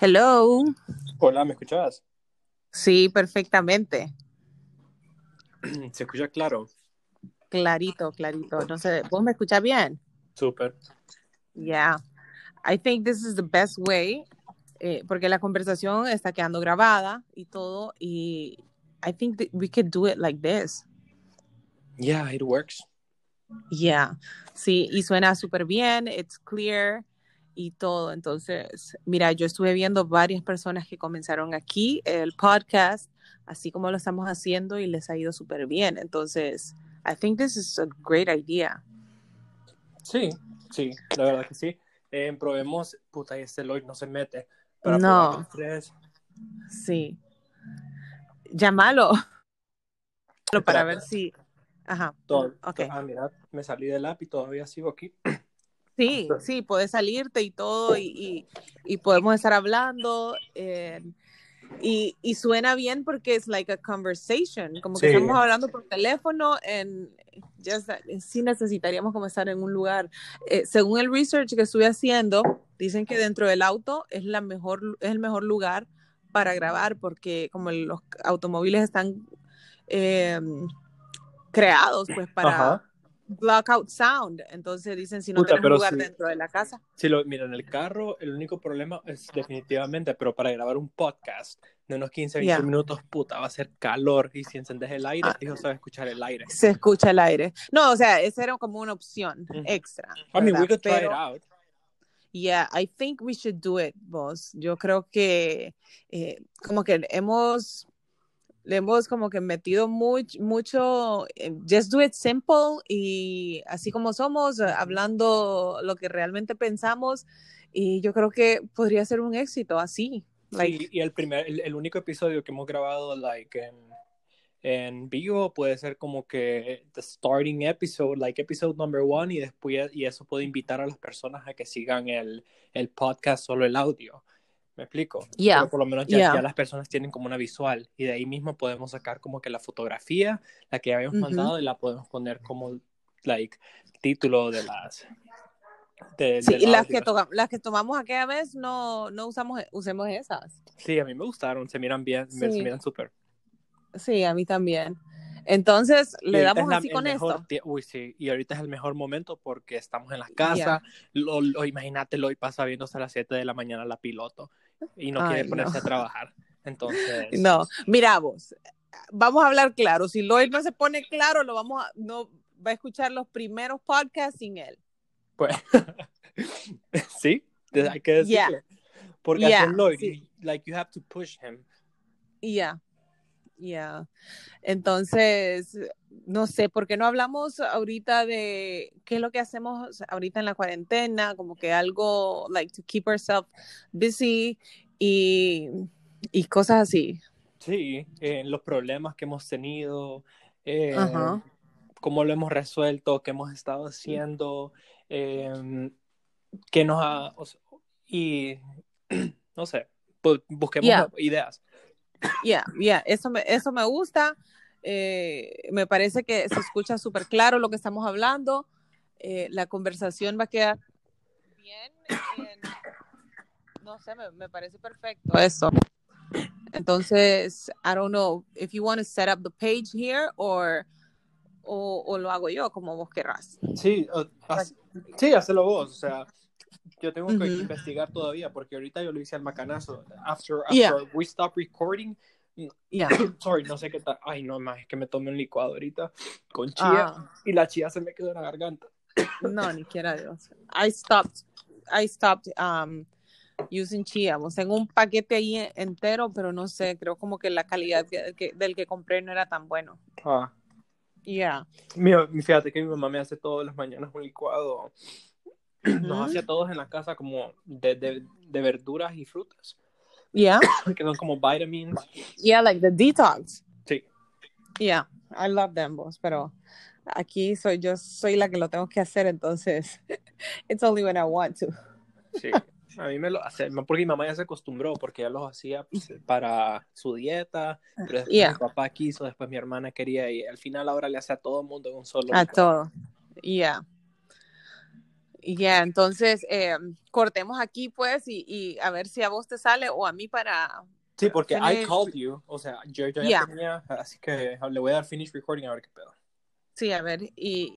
Hello. Hola, ¿me escuchabas? Sí, perfectamente. Se escucha claro. Clarito, clarito. No sé, ¿vos me escuchás bien? Súper. Yeah. I think this is the best way, eh, porque la conversación está quedando grabada y todo, y I think that we could do it like this. Yeah, it works. Yeah. Sí, y suena súper bien, it's clear y todo. Entonces, mira, yo estuve viendo varias personas que comenzaron aquí el podcast, así como lo estamos haciendo, y les ha ido súper bien. Entonces, I think this is a great idea. Sí, sí, la verdad que sí. Eh, probemos, puta, este Lloyd no se mete. Para No. tres. Sí. Llámalo. Para ver si. Ajá. Todo, Ok. Ah, mira, me salí del app y todavía sigo aquí. Sí, sí, puedes salirte y todo, y, y, y podemos estar hablando. eh, y, y suena bien porque es like a conversation, como que Sí. estamos hablando por teléfono, en that- sí necesitaríamos como estar en un lugar. Eh, según el research que estuve haciendo, dicen que dentro del auto es la mejor, es el mejor lugar para grabar porque como los automóviles están eh, creados pues para Ajá. Block out sound, entonces dicen si no Puta, lugar dentro de la casa. Si lo, mira, en el carro, el único problema es definitivamente, pero para grabar un podcast de unos 15, 20 Yeah. minutos, puta, va a ser calor. Y si encendes el aire, Ah. hijo, sabes escuchar el aire. Se escucha el aire. No, o sea, esa era como una opción extra. I mean, we could try Pero- it out. Yeah, I think we should do it, boss. Yo creo que eh, como que hemos le hemos como que metido much- mucho, eh, just do it simple y así como somos, hablando lo que realmente pensamos y yo creo que podría ser un éxito así. Like, Sí, y el primer, el, el único episodio que hemos grabado like en, en vivo puede ser como que the starting episode, like episode number one, y después y eso puede invitar a las personas a que sigan el, el podcast solo el audio. ¿Me explico? Yeah. Pero por lo menos ya, Yeah. ya las personas tienen como una visual y de ahí mismo podemos sacar como que la fotografía, la que habíamos Ujú. mandado y la podemos poner como like título de las de, sí, del y las que, las que tomamos aquella vez no, no usamos, usemos esas. Sí, a mí me gustaron, se miran bien, Sí. se miran súper. Sí, a mí también. Entonces, le damos la- así el con mejor esto. Uy, sí, y ahorita es el mejor momento porque estamos en la casa. Lo, lo- imagínate, lo pasa viéndose a las 7 de la mañana la piloto y no Ay, quiere no. ponerse a trabajar. Entonces, No, mira vos, vamos a hablar claro. Si Lloyd no se pone claro, lo vamos a, no va a escuchar los primeros podcasts sin él. pues, sí, hay que Yeah. decirle. Porque Yeah, así es Lloyd, sí. like, you have to push him. Y ya. Entonces, no sé, ¿por qué no hablamos ahorita de qué es lo que hacemos ahorita en la cuarentena? Como que algo, like, to keep ourselves busy y, y cosas así. Sí, eh, los problemas que hemos tenido, eh, cómo lo hemos resuelto, qué hemos estado haciendo, eh, qué nos ha... o sea, y no sé, bu- busquemos Yeah. ideas. Yeah, yeah, eso me, eso me gusta. Eh, me parece que se escucha súper claro lo que estamos hablando. Eh, la conversación va a quedar bien. en- no sé, me, parece perfecto eso. Entonces, I don't know if you want to set up the page here or, o, o lo hago yo como vos querrás. Sí, sí, hazlo vos, o sea, yo tengo que investigar todavía porque ahorita yo lo hice al macanazo. After, after Yeah. we stop recording, Yeah. sorry, no sé qué tal. Ay, no más, es que me tomé un licuado ahorita con chía Ah, y la chía se me quedó en la garganta. no, ni quiera Dios. I stopped, I stopped um, using chia. O sea, tengo un paquete ahí entero, pero no sé, creo como que la calidad que- que- del que compré no era tan bueno. Ah. Yeah. Mira, fíjate que mi mamá me hace todas las mañanas un licuado. Nos hace a todos en la casa como de, de, de verduras y frutas, Yeah. que son como vitamins. Yeah, like the detox. Sí. Yeah, I love them, boss, pero aquí soy yo soy la que lo tengo que hacer, entonces it's only when I want to. Sí. A mí me lo hace, porque mi mamá ya se acostumbró, porque ya los hacía pues, para su dieta, pero después Yeah. mi papá quiso, después mi hermana quería, y al final ahora le hace a todo el mundo en un solo A todo. Yeah. Ya, entonces eh, cortemos aquí pues y, y, a ver si a vos te sale o a mí para... Sí, porque finish. I called you, o sea, yo, yo ya yeah. tenía, así que le voy a dar finish recording a ver qué pedo. Sí, a ver, y,